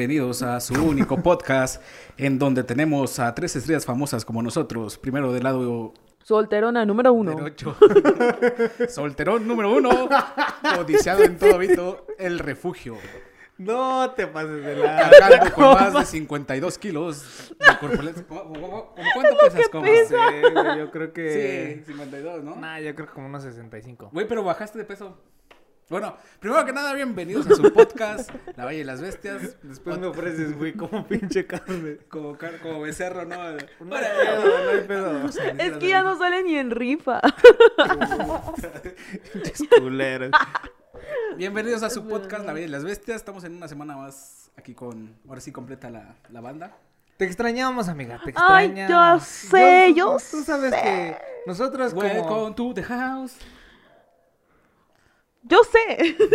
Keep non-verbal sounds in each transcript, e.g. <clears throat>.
bienvenidos a su único <laughs> podcast en donde tenemos a tres estrellas famosas como nosotros. Primero del lado Solterona número uno. <laughs> solterón número uno, codiciado en todo hábito, el refugio. No te pases de la... Cargando con más de 52 kilos de corpulencia. ¿Cómo- cómo- cómo- ¿Cuánto pesas? ¿Cómo? Sí, yo creo que... Sí, 52, ¿no? Nah, yo creo que como unos 65. Güey, pero bajaste de peso. Bueno, primero que nada, bienvenidos a su podcast, La Valle de las Bestias. Después me ofreces, güey, como pinche carne. Como, car- como becerro, ¿no? No hay pedo, no hay pedo. Es que ya no sale ni en rifa. Pinches culeros. Bienvenidos a su podcast, La Valle de las Bestias. Estamos en una semana más aquí con, ahora sí completa la, la banda. Te extrañamos, amiga, te Ay, extrañamos. yo sé, yo Tú sabes que nosotros como... Welcome to the house. Yo sé. <laughs>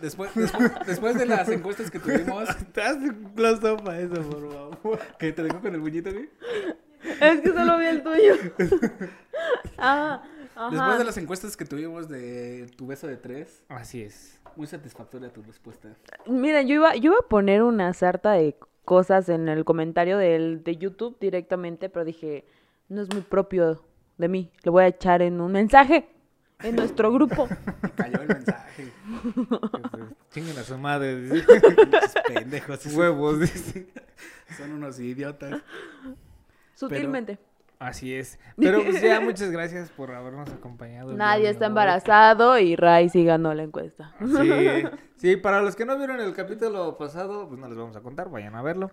Después, después, después de las encuestas que tuvimos, Te das un close up a eso, por favor. que te dejó con el buñito, güey. Es que solo vi el tuyo. <laughs> Ah, ajá. Después de las encuestas que tuvimos de tu beso de tres, Así es. muy satisfactoria tu respuesta. Mira, yo iba, yo iba a poner una sarta de cosas en el comentario del, de YouTube directamente, pero dije, no es muy propio de mí. Lo voy a echar en un mensaje en nuestro grupo. Y <laughs> cayó el mensaje. <laughs> Chinguen a su madre. dice. Pendejos. Huevos, <laughs> dice. Son unos idiotas. Sutilmente. Así es. Pero pues ya, muchas gracias por habernos acompañado. Nadie está embarazado y Ray sí ganó la encuesta. Sí, sí, para los que no vieron el capítulo pasado, pues no les vamos a contar, vayan a verlo.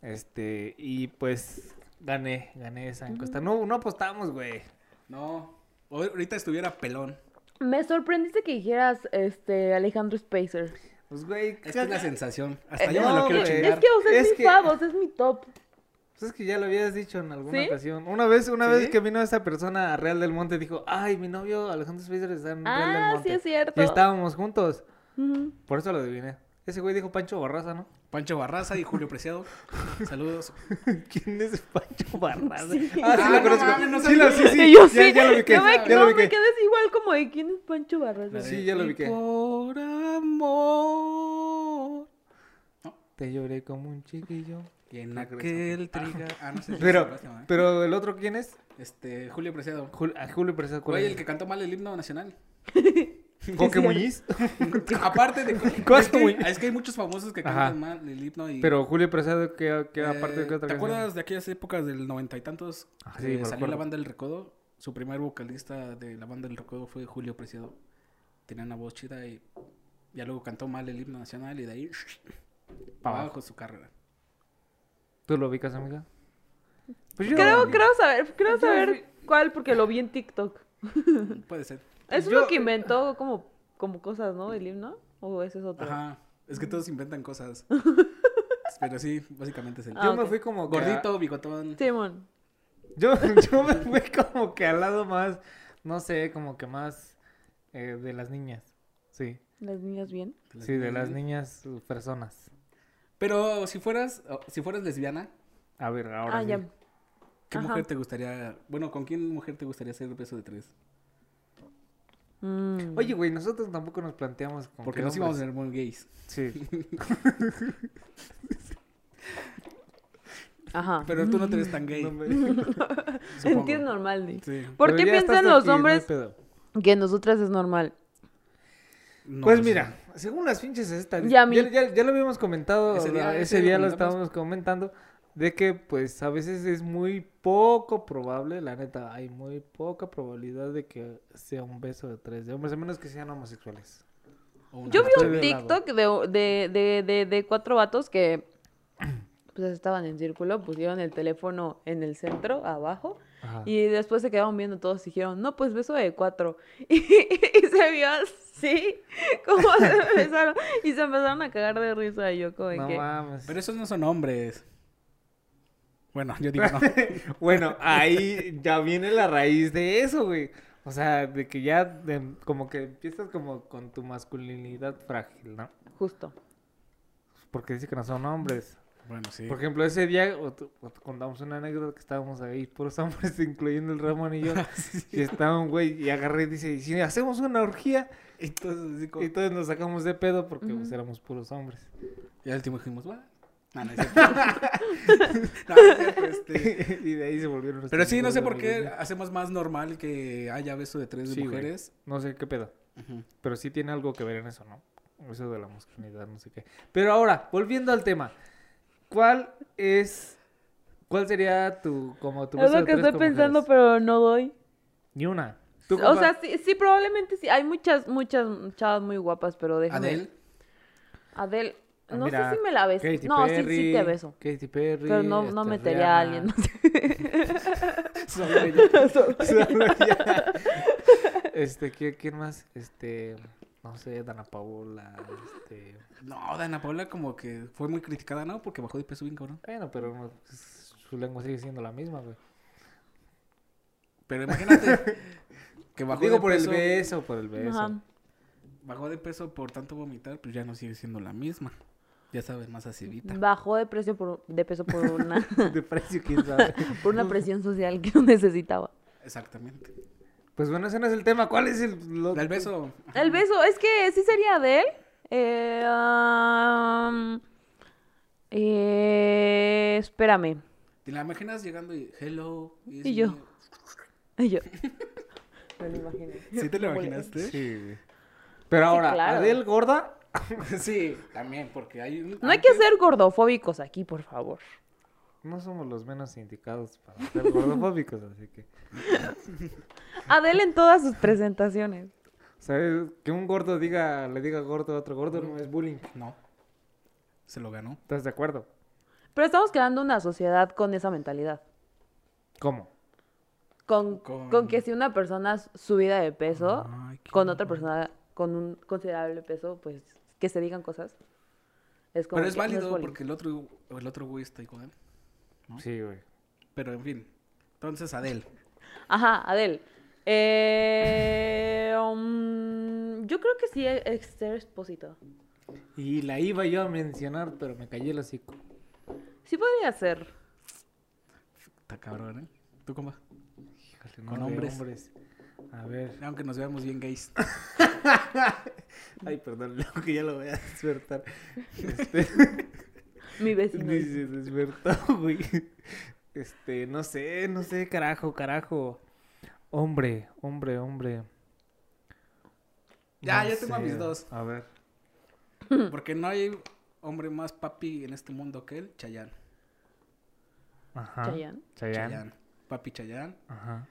Este, y pues gané, gané esa encuesta. No, no apostamos, güey. No, ahorita estuviera pelón. Me sorprendiste que dijeras este Alejandro Spacer. Pues, güey, Es que es la sensación. Hasta Eh, yo me lo no, quiero güey. chingar. Es que, o sea, es, Es mi que- es mi top. Pues es que ya lo habías dicho en alguna ¿Sí? ocasión. Una vez, una ¿Sí? vez que vino esa persona a Real del Monte, dijo, ay, mi novio Alejandro Spacer está en Real del Ah, Monte. sí es cierto. Y estábamos juntos. Por eso lo adiviné. Ese güey dijo Pancho Barraza, ¿no? Pancho Barraza y Julio Preciado. Saludos. <laughs> ¿Quién es Pancho Barraza? Sí. Ah, sí Ah, lo no conozco. no sí, lo, sí, sí. Yo ya, sí. ya lo ubiqué. Yo me, ya lo no, me quedes igual como de quién es Pancho Barraza. Sí, ya lo "Y ubiqué. Por amor. Te lloré como un chiquillo. Y en que aquel triga. Ah, no sé si Pero, pero el otro, ¿quién es? Este, Julio Preciado. Jul- a Julio Preciado. ¿cuál Güey, es? el que cantó mal el himno nacional. <laughs> Coque Muñiz. <laughs> Aparte de. ¿Cuál es, que, es que hay muchos famosos que cantan mal el himno y. Pero Julio Preciado, ¿qué, qué eh, aparte de qué otra ¿Te canción? acuerdas de aquellas épocas del noventa y tantos? Ah, que sí, salió la banda del Recodo. Su primer vocalista de la banda del Recodo fue Julio Preciado. Tenía una voz chida y ya luego cantó mal el himno nacional y de ahí. Para Pa' abajo su carrera. ¿Tú lo ubicas, amiga? Pues yo- Creo, creo saber, creo saber cuál porque lo vi en TikTok. Puede ser. Es Yo- uno que inventó como, como cosas, ¿no? El himno. ¿O ese es otro? Ajá. Es que todos inventan cosas. <laughs> Pero sí, básicamente es el. Ah, Yo me fui como Gordito, bigotón. Simón. Yo, <laughs> yo me fui como que al lado más, no sé, como que más eh, de las niñas. Sí, Las niñas bien. sí, de las niñas uh, personas. Pero si fueras, si fueras lesbiana, A ver, ahora ah, sí. ya. ¿qué Ajá. mujer te gustaría? Bueno, ¿con quién mujer te gustaría hacer el beso de tres? Mm. Oye, güey, nosotros tampoco nos planteamos con Porque qué nos íbamos a hombres. ver muy gays. Sí. <laughs> Ajá. Pero tú no te ves tan gay. No me- Es <laughs> supongo. que es normal, Nick. Sí. ¿Por Pero qué piensan los aquí, hombres que nosotras es normal? No, pues mira, según las pinches estadísticas, Ya ya, ya, ya lo habíamos comentado, Ese ese día- ese lo estábamos comentando, de que pues a veces es muy poco probable, la neta, hay muy poca probabilidad de que sea un beso de tres de hombres, a menos que sean homosexuales. Yo vi un. TikTok de, de, de, de, de cuatro vatos que <clears throat> pues estaban en círculo, pusieron el teléfono en el centro, abajo, Ajá. y después se quedaron viendo todos y dijeron, no, pues beso de cuatro. <laughs> Y, y se vio así, <laughs> como se <laughs> besaron, y se empezaron a cagar de risa, y yo como de No que... mames. Pero esos no son hombres. Bueno, yo digo no. <laughs> Bueno, ahí ya viene la raíz de eso, güey. O sea, de que ya de- como que empiezas como con tu masculinidad frágil, ¿no? Justo. Porque dice que no son hombres. Bueno, sí. Por ejemplo, ese día o o contamos una anécdota que estábamos ahí, puros hombres, <laughs> incluyendo el Ramón y yo. <laughs> Y estaba un güey y agarré y dice, "¿Y si hacemos una orgía, Entonces, así como- y todos nos sacamos de pedo porque pues éramos puros hombres. Y al último dijimos, va. No, no. <laughs> No, este. <laughs> y de ahí se volvieron Pero sí, no sé por qué hacemos más normal que haya beso de tres güey. mujeres. No sé qué pedo. Pero sí tiene algo que ver en eso, ¿no? Eso de la masculinidad, no sé qué. Pero ahora, volviendo al tema. ¿Cuál es... ¿Cuál sería tu... como tu Es beso lo de que tres estoy pensando, mujeres? pero no doy. Ni una. ¿Tú, O sea, sí, sí, probablemente sí. Hay muchas, muchas chavas muy gupas, pero déjame. Adele. Adele. Ah, No mira, sé si me la beso. Katy No, sí, sí Perry, te beso. Katy Perry. Pero no, no este, metería a alguien. no <laughs> sé. Solo ella. Solo ella. este, ¿quién, quién más? Este, no sé, Dana Paola, este... No, Dana Paula como que fue muy criticada, ¿no? Porque bajó de peso bien, cabrón. Bueno, pero no, pues, su lengua sigue siendo la misma, güey. Pero imagínate <laughs> que bajó Digo de por peso, el beso, por el beso. Ajá. bajó de peso por tanto vomitar, pues ya no sigue siendo la misma. Ya sabes, más acidita. Bajó de precio por, de peso por una, <laughs> De precio, quién sabe. <laughs> por una presión social que no necesitaba. Exactamente. Pues bueno, ese no es el tema. ¿Cuál es el...? lo- El beso. El beso, es que sí sería de él. Eh, eh, espérame. ¿Te la imaginas llegando y hello? Y yo. me"? Y yo. <laughs> Me lo imaginé. ¿Sí te lo imaginaste? Sí. Pero ahora, claro. Adele gorda... <laughs> sí, también, porque hay un... No hay que ser gordofóbicos aquí, por favor. No somos los menos indicados para ser gordofóbicos, así que... Adele en todas sus presentaciones. ¿Sabes? Que un gordo diga, le diga gordo a otro gordo no es bullying. No. Se lo ganó. ¿Estás de acuerdo? Pero estamos creando una sociedad con esa mentalidad. ¿Cómo? Con, Con- con que si una persona subida de peso, Ay, con otra persona con un considerable peso, pues que se digan cosas. Es como Pero es que no válido porque el otro, el otro güey está igual. ¿no? Sí, güey. Pero en fin. Entonces, Adele. Ajá, Adele. Eh, um, yo creo que sí, Esther Expósito. Y la iba yo a mencionar, pero me callé el hocico. Sí podría ser. Está cabrón, ¿eh? ¿Tú cómo? Híjole, Con de hombres. A ver. Aunque nos veamos bien gays. <laughs> Ay, perdón, <laughs> luego que ya lo voy a despertar. Este, <laughs> Mi vecino. se despertó, güey. Este, no sé, no sé, carajo, carajo. Hombre, hombre, hombre. Ya, No ya tengo a mis dos. A ver. Porque no hay hombre más papi en este mundo que él, Chayán. Ajá. Chayanne. Chayanne. Chayán. Papi Chayán Ajá.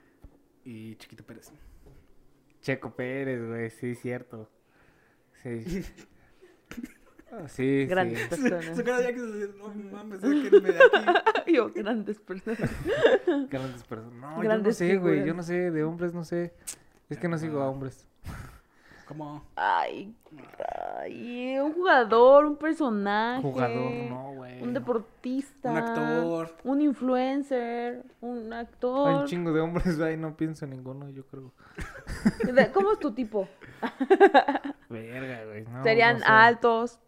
y Chiquito Pérez. Checo Pérez, güey, sí, cierto. Sí. Sí, Grandes sí. personas. Su cara ya que se no mames, sáquenme de aquí. <laughs> Yo, grandes personas. Grandes personas. No, yo no Grandes sé, güey. Yo no sé, de hombres no sé. Es que no sigo a hombres. ¿Cómo? Ay, ay, un jugador, un personaje. Jugador, no, güey. Un deportista. Un actor. Un influencer. Un Hay actor. un chingo de hombres, güey. No pienso en ninguno, yo creo. ¿Cómo es tu tipo? <laughs> Verga, güey. no, Serían no sé. altos,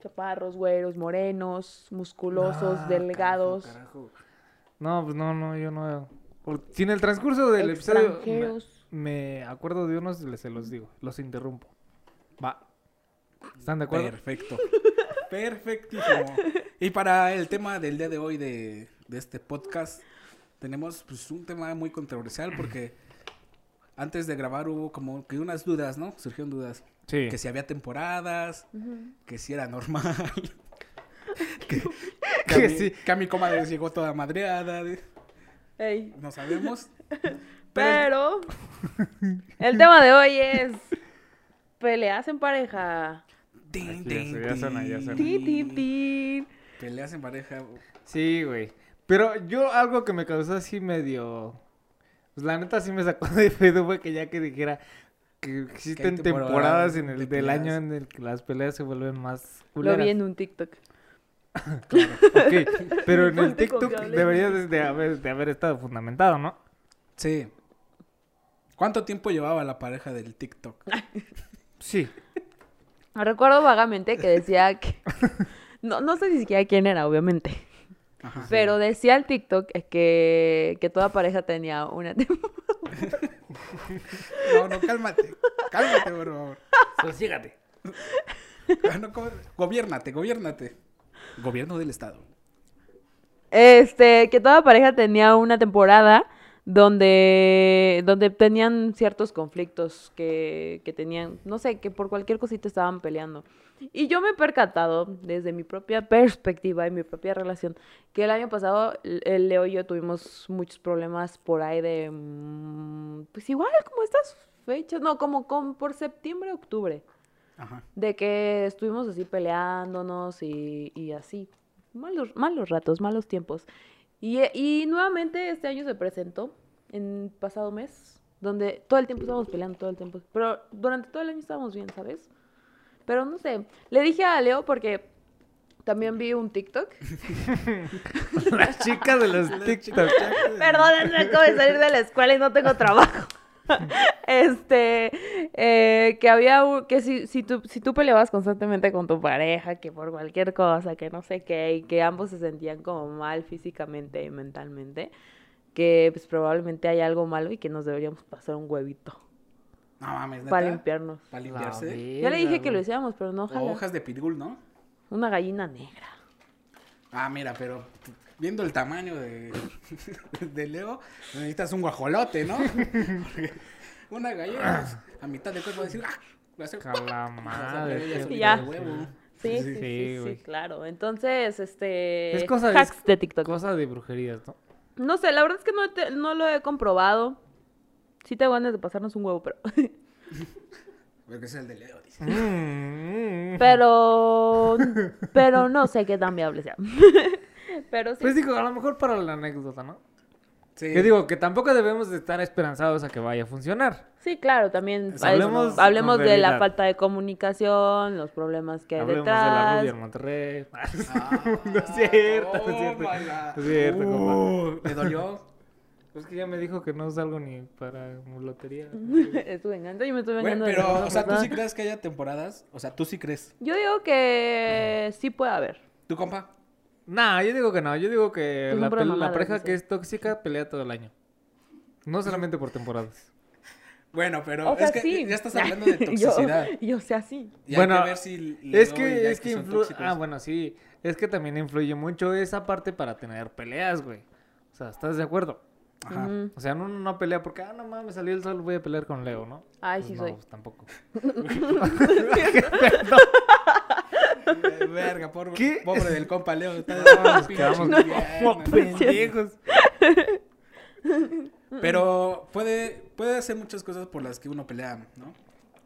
chaparros, güeros, morenos, musculosos, Ah, delgados, carajo, carajo. No, pues no, no, yo no. por- Si en el transcurso del episodio me, acuerdo de unos, les- se los digo. Los interrumpo. Va. ¿Están de acuerdo? Perfecto. <laughs> Perfectísimo. Y para el tema del día de hoy de, de este podcast, tenemos pues, un tema muy controversial porque antes de grabar hubo como que unas dudas, ¿no? Surgieron dudas. Sí. Que si había temporadas, que si era normal. <laughs> que, <laughs> Que a mi- sí. que a mi comadre les llegó toda madreada. Ey, No sabemos. Pero, <laughs> el tema de hoy es peleas en pareja. Tin, ya suena, ya suena. Peleas en pareja. Sí, güey. Pero yo algo que me causó así medio... Pues la neta sí me sacó de pedo, güey, que ya que dijera que existen temporadas temporadas en el de del año en el que las peleas se vuelven más Lo culeras. vi en un TikTok. <laughs> Ok, pero en <laughs> el TikTok debería de, de haber, de haber estado fundamentado, ¿no? Sí. ¿Cuánto tiempo llevaba la pareja del TikTok? <laughs> Sí. Recuerdo vagamente que decía que... No, no sé ni siquiera quién era, obviamente. Ajá. Pero decía el TikTok que, que toda pareja tenía una temporada. <laughs> No, no, cálmate. Cálmate, por favor. Sosígate. Ah, no, ¿cómo? Gobiérnate, gobiérnate. Gobierno del Estado. Este, que toda pareja tenía una temporada donde, donde tenían ciertos conflictos que, que tenían, no sé, que por cualquier cosita estaban peleando. Y yo me he percatado, desde mi propia perspectiva y mi propia relación, que el año pasado el Leo y yo tuvimos muchos problemas por ahí de, mm, pues igual como estas fechas, no, como, como por septiembre, octubre. Ajá. De que estuvimos así peleándonos y, y así. Malos, malos ratos, malos tiempos. Y, eh, y nuevamente este año se presentó, en pasado mes, donde todo el tiempo estábamos peleando, todo el tiempo. Pero durante todo el año estábamos bien, ¿sabes? Pero no sé, le dije a Leo porque también vi un TikTok. <laughs> La chica de los TikTok. Perdón, es que acabo de salir de la escuela y no tengo trabajo. <laughs> este, eh, que había, que si, si, tú, si tú peleabas constantemente con tu pareja, que por cualquier cosa, que no sé qué, y que ambos se sentían como mal físicamente y mentalmente, que pues probablemente hay algo malo y que nos deberíamos pasar un huevito No mames, neta. para limpiarnos. Para limpiarse. Ya le dije que lo hiciéramos, pero no, O ojalá. hojas de pirul, ¿no? Una gallina negra. Ah, mira, pero viendo el tamaño de, <laughs> de Leo, necesitas un guajolote, ¿no? Porque <laughs> una gallina a mitad de cuerpo va a decir, ¡ah! Va a ser... <laughs> La madre. Ya. de huevo. Sí, sí, Sí, sí, sí, sí, güey. claro. Entonces, este... Es cosa, es hacks de TikTok. cosa de brujerías, ¿no? No sé, la verdad es que no, te- no lo he comprobado. Sí tengo ganas de pasarnos un huevo, pero... Porque es el de Leo, dice. Mm. pero... pero no sé qué tan viable sea. Pero sí. Pues digo, a lo mejor para la anécdota, ¿no? Sí. Que digo, que tampoco debemos de estar esperanzados a que vaya a funcionar. Sí, claro, también es- hablemos hablemos, de la falta de comunicación, los problemas que hay Hablemos de la detrás. rubia en Monterrey. <laughs> Ah, <laughs> No es cierto, no es cierto. No es cierto, Uh, ¿Le dolió? Pues que ya me dijo que no salgo ni para lotería. <laughs> es su venganza, yo me estoy Bueno, vengando de la pero, o sea, ¿tú sí crees que haya temporadas? O sea, ¿tú sí crees? Yo digo que sí puede haber. ¿Tu compa? No, yo digo que no. Yo digo que la, pareja que es tóxica pelea todo el año. No solamente por temporadas. Bueno, pero O sea, es que sí. ya estás <laughs> hablando de <laughs> toxicidad. <laughs> yo, yo sea sí. Y hay Bueno, que ver si Es que, es que influye. Ah, bueno, sí. Es que también influye mucho esa parte para tener peleas, güey. O sea, ¿estás de acuerdo? Ajá. O sea, no, no pelea porque, ah, no mames, salió el sol, voy a pelear con Leo, ¿no? Ay, Pues sí no, soy. pues tampoco. Verga, por, ¿Qué? pobre del compa Leo. <laughs> Está quedamos infierno. como pendejos. Pero puede, puede hacer muchas cosas por las que uno pelea, ¿no?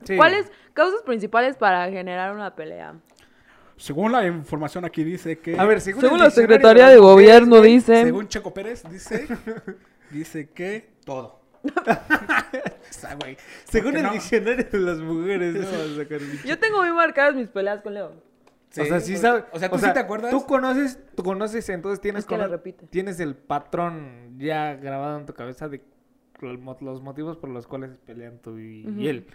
Sí. ¿Cuáles causas principales para generar una pelea? Según la información aquí dice que... A ver, según, la Secretaría de Gobierno güey, dice... Según Checo Pérez, dice... <laughs> dice que todo. <laughs> o sea, güey. Según ¿por qué el no? diccionario de las mujeres, no Yo tengo muy marcadas mis peleas con Leo. O sea, sí sabes. O sea, ¿tú sí te acuerdas? Tú conoces, tú conoces, entonces tienes, Es que cono- tienes el patrón ya grabado en tu cabeza de los motivos por los cuales pelean tú y, él.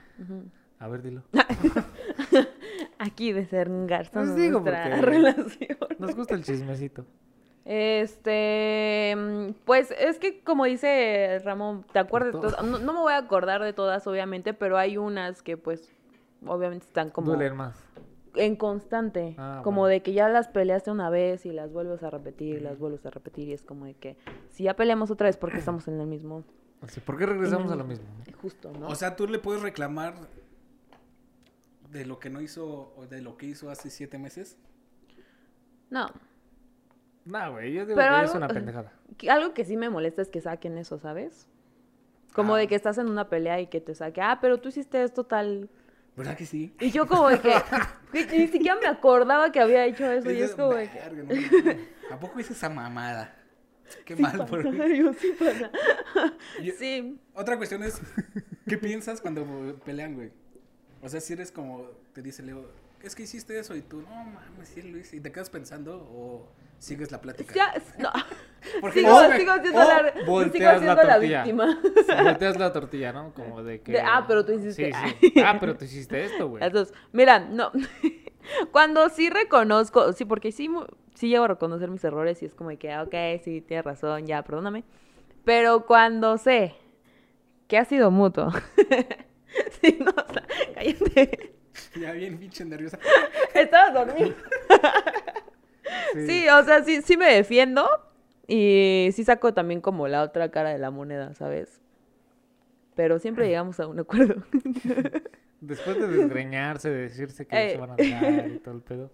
A ver, dilo. <laughs> Aquí desengarzando Pues digo, nuestra porque- relación. Nos gusta el chismecito. Este, pues es que como dice Ramón, ¿te acuerdas de todas? No, no me voy a acordar de todas, obviamente, pero hay unas que pues obviamente están como Duelen más. En constante, Ah, como bueno. de que ya las peleaste una vez y las vuelves a repetir, las vuelves a repetir y es como de que si ya peleamos otra vez porque estamos en el mismo, Así, ¿Por qué regresamos a lo mismo? justo, ¿no? O sea, tú le puedes reclamar de lo que no hizo o de lo que hizo hace siete meses. no, No, güey, yo digo Pero que algo- es una pendejada. <laughs> que- algo que sí me molesta es que saquen eso, ¿sabes? Como Ah. de que estás en una pelea y que te saque, ah, pero tú hiciste esto tal, ¿Verdad que sí? Y yo como de que, <laughs> que ni siquiera me acordaba que había hecho eso. Y es como de que... "Verga, no mames, ¿A poco hice esa mamada? Qué sí mal pasa, por mí. yo sí pasa. Yo- Sí. Otra cuestión es, ¿qué piensas cuando pelean, güey? O sea, si eres como, te dice Leo, es que hiciste eso y tú, no mames, sí lo hice. ¿Y te quedas pensando o sigues la plática? Ya, no. <laughs> Porque Sigo, no, sigo siendo o la, sigo volteas siendo la la, tortilla. víctima. Volteas la tortilla, ¿no? Como de que... De, "Ah, pero tú hiciste". Sí, sí. Ah, pero tú hiciste esto, güey. Entonces, mira, no. <laughs> Cuando sí reconozco, sí, porque sí, sí llego a reconocer mis errores y es como de que, ah, ok, sí, tienes razón, ya, perdóname. Pero cuando sé que ha sido mutuo. <laughs> sí, no, o sea, cállate. <laughs> Ya bien pinche nerviosa. <laughs> Estaba dormido. <laughs> Sí, o sea, sí, sí me defiendo. Y sí saco también como la otra cara de la moneda, ¿sabes? Pero siempre llegamos a un acuerdo. Después de desgreñarse, de decirse que Eh. se van a dar y todo el pedo.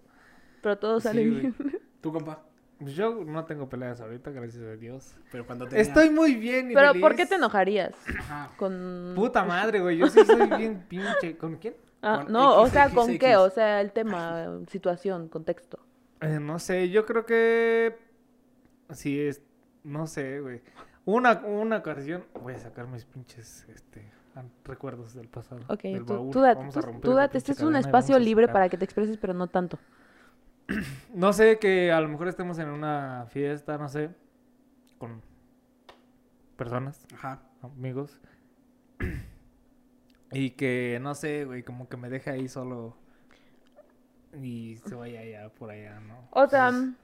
Pero todo sale Sí, bien. ¿Tú, compa? Pues yo no tengo peleas ahorita, gracias a Dios. Pero cuando tenía... Estoy muy bien y Pero feliz. ¿por qué te enojarías? Ajá. Con... Puta madre, güey. Yo sí soy bien pinche. ¿Con quién? Ah, no, o sea, X, ¿con X. qué? O sea, el tema, situación, contexto. Eh, no sé, yo creo que. Sí, es. No sé, güey. Una, una ocasión. Voy a sacar mis pinches este, recuerdos del pasado. Ok, del tú, tú date, Vamos a tú- date. Este es un espacio libre para que te expreses, pero no tanto. <clears throat> No sé, que a lo mejor estemos en una fiesta, no sé. Con personas, Ajá. amigos. <clears throat> Y que, no sé, güey, como que me deje ahí solo. Y se vaya allá, por allá, ¿no? O sea, Entonces,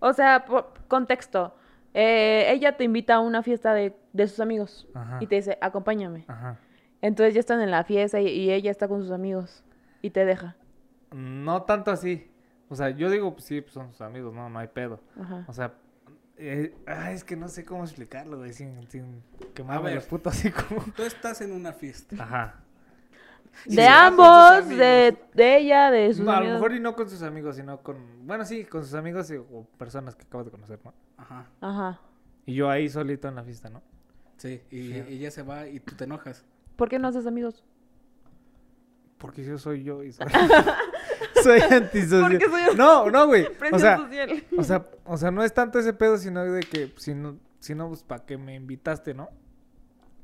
o sea, por- contexto. Eh, ella te invita a una fiesta de, de sus amigos Ajá. y te dice, acompáñame. Ajá. Entonces ya están en la fiesta y, y ella está con sus amigos y te deja. No tanto así. O sea, yo digo, pues sí, pues son sus amigos, no, no hay pedo. Ajá. O sea, eh, ah, es que no sé cómo explicarlo, güey, sin, sin quemarme los putos así como... Tú estás en una fiesta. Ajá. De ambos, de, de ella, de sus No, a lo amigos. mejor y no con sus amigos, sino con... Bueno, sí, con sus amigos y- o personas que acabas de conocer, ¿no? Ajá. Ajá. Y yo ahí solito en la fiesta, ¿no? Sí, y Sí. ella se va y tú te enojas. ¿Por qué no haces amigos? Porque yo soy yo y soy... <laughs> soy antisocial. Porque soy No, no, güey. <laughs> O sea, social. o sea, o sea, no es tanto ese pedo, sino de que si no, si no pues, ¿para qué me invitaste, no?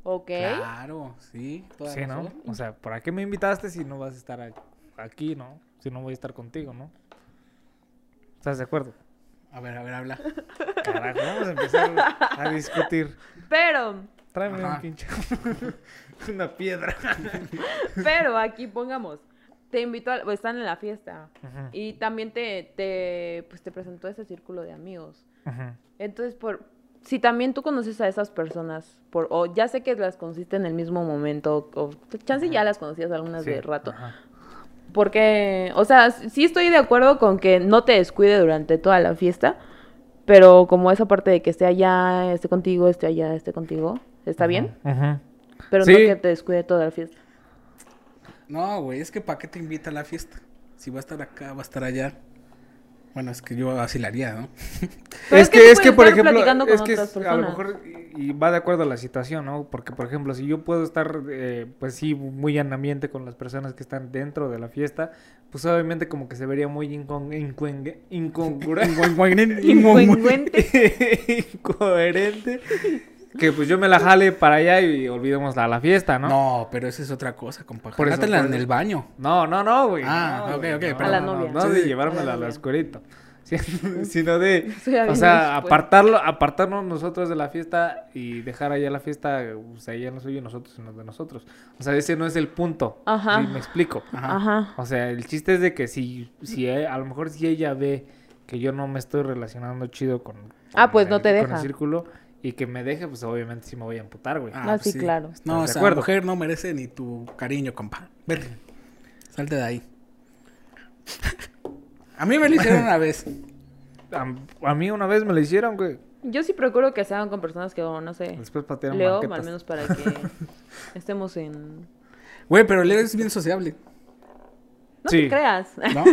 Ok. Claro, sí. toda Sí, ¿no? razón. O sea, ¿para qué me invitaste si no vas a estar aquí, no? Si no voy a estar contigo, ¿no? ¿Estás de acuerdo? A ver, a ver, habla. <laughs> Carajo, vamos a empezar a discutir. Pero, Tráeme Ajá. un pinche... <laughs> una piedra. <laughs> pero aquí pongamos. Te invitó, a, o están en la fiesta. Y también te, te, pues te presentó ese círculo de amigos. ujú. Entonces, por si también tú conoces a esas personas, por, o ya sé que las conociste en el mismo momento, o chance ya las conocías algunas Sí, de rato. ajá. Porque, o sea, sí estoy de acuerdo con que no te descuide durante toda la fiesta, pero como esa parte de que esté allá, esté contigo, esté allá, esté contigo, está bien, Ujú. pero Sí. no que te descuide toda la fiesta. No, güey, es que ¿para qué te invita a la fiesta? Si va a estar acá, va a estar allá. Bueno, es que yo así la haría, ¿no? <laughs> Pero es es que que, es que por ejemplo, platicando con es que es- a lo mejor y, y va de acuerdo a la situación, ¿no? Porque, por ejemplo, si yo puedo estar, eh, pues sí, muy en ambiente con las personas que están dentro de la fiesta, pues obviamente como que se vería muy incon incongru- incongruente. <laughs> Incongruente. <laughs> incoherente. Que pues yo me la jale para allá y olvidemos la, la fiesta, ¿no? No, pero esa es otra cosa, compa. Por eso, en el baño. No, no, no, güey. Ah, no, ok, ok, no, perdón. A la no, novia. No, Sí, <laughs> <laughs> de sí. llevármela A la al oscurito. Sino de, o sea, apartarlo, apartarnos nosotros de la fiesta y dejar allá la fiesta, o sea, ella no suyo y nosotros los de nosotros. O sea, ese no es el punto. Ajá. ¿sí? Me explico. Ajá. Ajá. O sea, el chiste es de que si, si e- a lo mejor si ella ve que yo no me estoy relacionando chido con, Ah, pues no el- te con el deja. círculo y que me deje, pues obviamente sí me voy a amputar, güey. Ah, sí, claro. No, ¿Estás de esa acuerdo? mujer no merece ni tu cariño, compa. Vete. Salte de ahí. <laughs> A mí me lo hicieron una vez. <laughs> A, a mí una vez me lo hicieron, güey. Yo sí procuro que se hagan con personas que, no sé, Después patearon Leo, banquetas. al menos para que <laughs> estemos en... Güey, pero Leo es bien sociable. No Sí. te creas. ¿No?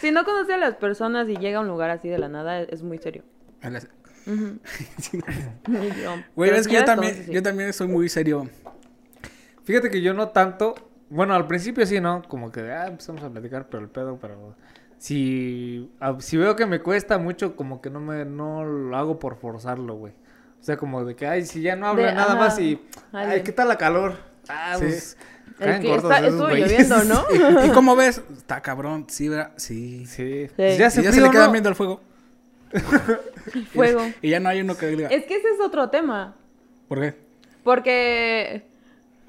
si no conoce a las personas y llega a un lugar así de la nada, es muy serio. Ujú. Yo- Güey, es que yo también, sí. yo también soy muy serio. Fíjate que yo no tanto. Bueno, al principio sí, ¿no? Como que ah, empezamos a platicar, pero el pedo, pero. Si, si veo que me cuesta mucho, como que no me no lo hago por forzarlo, güey. O sea, como de que, ay, si ya no habla De- nada ajá, más y. Ay. ¿qué tal la calor? Ah, Sí. pues. Caen que gordos está, esos estuvo lloviendo, ¿no? <laughs> <laughs> ¿Y cómo ves? Está cabrón. Sí, ¿verdad? Sí. Sí. Pues ya Y se, ya se frío, le quedan ¿no? viendo el fuego. <laughs> Fuego. Y ya no hay uno que diga. Es que ese es otro tema. ¿Por qué? Porque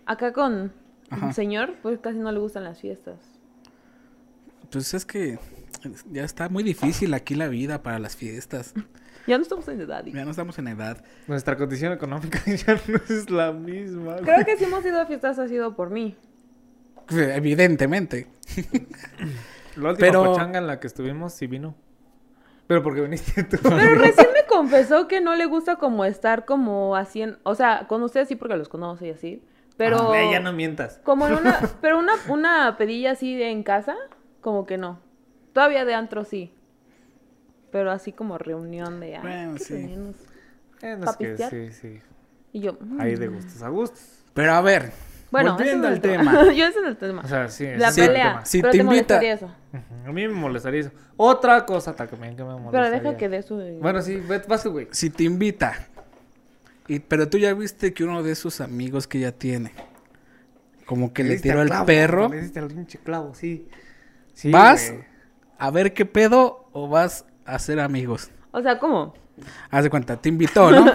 acá con Ajá. un señor, pues casi no le gustan las fiestas. Pues es que ya está muy difícil aquí la vida para las fiestas. Ya no estamos en edad. y- Ya no estamos en edad. Nuestra condición económica <laughs> ya no es la misma. güey. Creo que si hemos ido a fiestas ha sido por mí. Evidentemente. La última Pero- pachanga en la que estuvimos sí vino. Pero porque viniste tú. Pero <laughs> recién me confesó que no le gusta como estar como haciendo, o sea, con ustedes sí porque los conoce y así, pero Ah, ya no mientas. como en una, <laughs> pero una, una pedilla así de en casa, como que no. Todavía de antro sí. Pero así como reunión de Bueno, sí. Eh, no ¿Pa es que pistear? sí, sí. Y yo, mm. Hay de gustos a gustos. Pero a ver, bueno, volviendo al es el tema. <laughs> yo ese es el tema. O sea, sí. La ese es el pelea. tema. Si pero te te, invita- molestaría eso. A mí me molestaría eso. Otra cosa también que me molestaría. Pero deja que de eso. Bueno, sí, vas güey. si te invita, y, pero tú ya viste que uno de sus amigos que ya tiene, como que le tiró al al clavo, perro, Le diste al pinche clavo, sí. Sí, ¿vas güey. a ver qué pedo o vas a ser amigos? O sea, ¿cómo? Haz de cuenta, te invitó, ¿no? <laughs>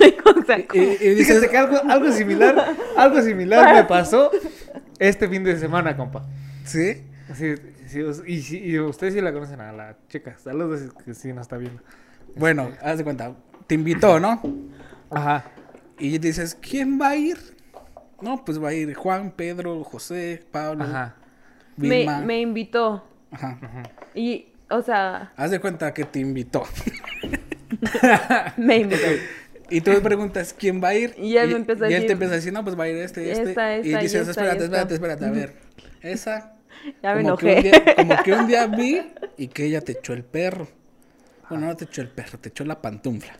<laughs> sea, y, ¿cómo? y- y dices, Fíjate que algo, algo similar, algo similar me pasó este fin de semana, compa. ¿sí? Sí, sí, y, y ustedes sí la conocen a la chica. Saludos que sí nos está viendo. Bueno, haz de cuenta, te invitó, ¿no? Ajá. Y dices, ¿quién va a ir? No, pues va a ir Juan, Pedro, José, Pablo, Ajá. me, me invitó. Ajá. Y, o sea, Haz de cuenta que te invitó. <laughs> me invitó. Y tú me preguntas quién va a ir. Y él me empieza a y él te empieza a decir, no, pues va a ir este, este. esta, y esta, y dices, esta, espérate, y espérate, esta". espérate, a ver. <laughs> Esa. Ya me como que, un enojé. día, como que un día vi y que ella te echó el perro. Bueno, no te echó el perro, te echó la pantufla.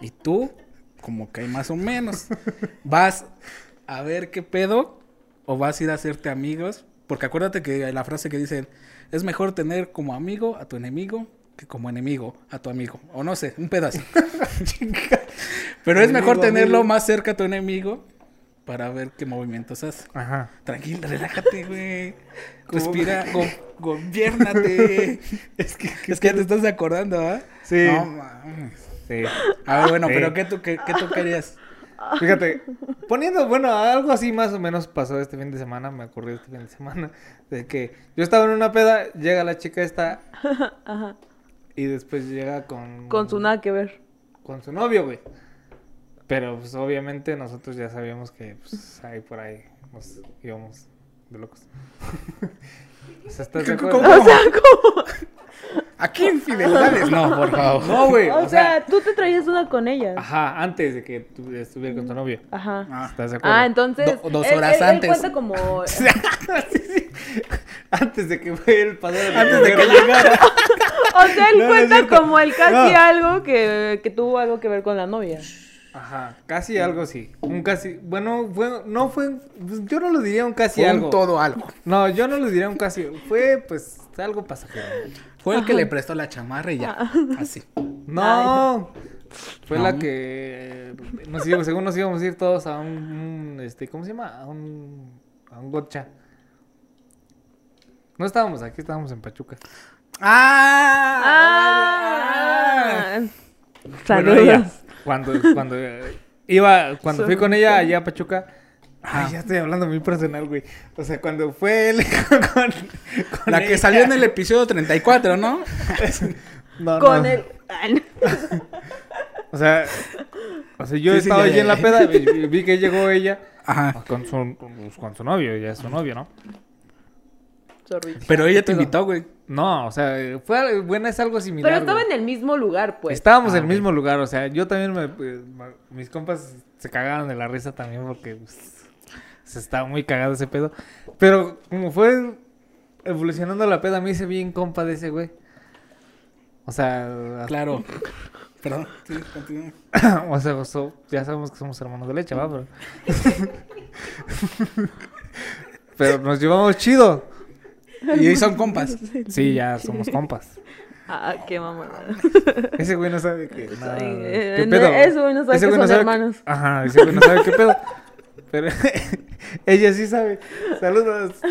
Y tú, como que hay más o menos. ¿Vas a ver qué pedo? ¿O vas a ir a hacerte amigos? Porque acuérdate que la frase que dicen, es mejor tener como amigo a tu enemigo que como enemigo a tu amigo. O no sé, un pedazo. <laughs> Pero es mejor tenerlo amigo. más cerca a tu enemigo para ver qué movimientos hace. Ajá. Tranquilo, relájate, güey. <laughs> Respira, <laughs> go- gobiérnate. es que, es que ya te estás acordando, ¿ah? Sí. No mames. Sí. A ver, bueno, Sí. pero ¿qué tú, qué, qué tú querías? Fíjate, poniendo, bueno, algo así más o menos pasó este fin de semana, me ocurrió este fin de semana, de que yo estaba en una peda, llega la chica esta Ajá. Y después llega con... Con su nada que ver. Con su novio, güey. Pero pues obviamente nosotros ya sabíamos que pues, ahí por ahí nos íbamos de locos. <laughs> o sea, ¿estás de acuerdo? ¿Cómo? ¿Cómo? Aquí infidelidades. No, por favor. No, güey, O, sea, tú te traías una con ella. Ajá, antes de que tú estuvieras con tu novio. Ajá. Ah. ¿Estás de acuerdo? Ah, entonces. Do- dos él- horas él- él antes. cuenta como. <laughs> Sí, sí. Antes de que fue el pasado. Antes de que llegara. <laughs> O sea, él No, cuenta como el casi No. algo que, que tuvo algo que ver con la novia. Ajá, casi algo sí. Un casi. Bueno, fue, no fue. pues, yo no lo diría un casi Fue algo. un todo algo. No, yo no lo diría un casi. Fue pues algo pasajero. Fue el que le prestó la chamarra y ya. Así. <laughs> No. Fue No. la que nos íbamos, según nos íbamos a ir todos a un, un, este, ¿cómo se llama? A un a un gotcha. No estábamos aquí, estábamos en Pachuca. ¡Ah! Ah. Bueno, ella, cuando cuando iba cuando fui con ella allá a Pachuca, ay, ya estoy hablando muy personal, güey. O sea, cuando fue él <laughs> con, con La que salió en el episodio 34, ¿no? <laughs> No, con no. el. Ah. <laughs> O sea, o sea, yo Sí, sí, estaba ya, allí ya, en la peda, vi, vi que llegó ella Ajá. con su, con su novio, ya es su novio, ¿no? Sorry. Pero ella te invitó, güey. No, o sea, fue bueno, es algo similar. Pero estaba güey. en el mismo lugar, pues. Estábamos Ah, en el ok. mismo lugar, o sea, yo también me, pues, mis compas se cagaron de la risa también porque pues, se estaba muy cagado ese pedo. Pero como fue evolucionando la peda, me hice bien compa de ese güey. O sea, Claro. <laughs> Perdón. Sí, continúa. <coughs> o sea, so- ya sabemos que somos hermanos de leche, ¿va? Pero, <laughs> Pero nos llevamos chido. Y ahí son compas. Sí, ya somos compas. Ah, qué mamada. Ese güey no sabe que nada. eh, ¿Qué pedo? ese güey no sabe que son sabe hermanos. Ajá, ese güey no sabe qué pedo. Pero <laughs> ella sí sabe. Saludos. <laughs>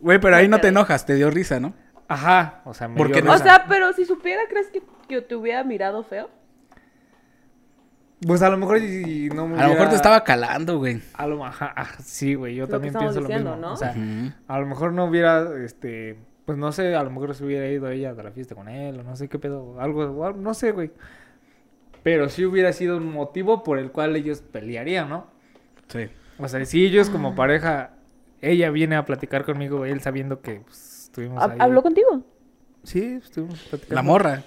Güey, pero ahí no te enojas, te dio risa, ¿no? Ajá, o sea, me ¿Por dio qué no? O risa. sea, pero si supiera, ¿crees que, que te hubiera mirado feo? Pues a lo mejor y no me A lo mejor te estaba calando, güey. A lo ajá, ajá, sí, güey, yo Lo que también estamos pienso lo mismo. ¿no? O sea, Ujú. a lo mejor no hubiera, este, pues no sé, a lo mejor se hubiera ido ella a la fiesta con él, o no sé qué pedo, algo, o algo, no sé, güey. Pero sí hubiera sido un motivo por el cual ellos pelearían, ¿no? Sí. O sea, si ellos como pareja, ella viene a platicar conmigo, él sabiendo que pues, estuvimos ¿Hab- ahí. ¿Habló contigo? Sí, estuvimos platicando. La morra.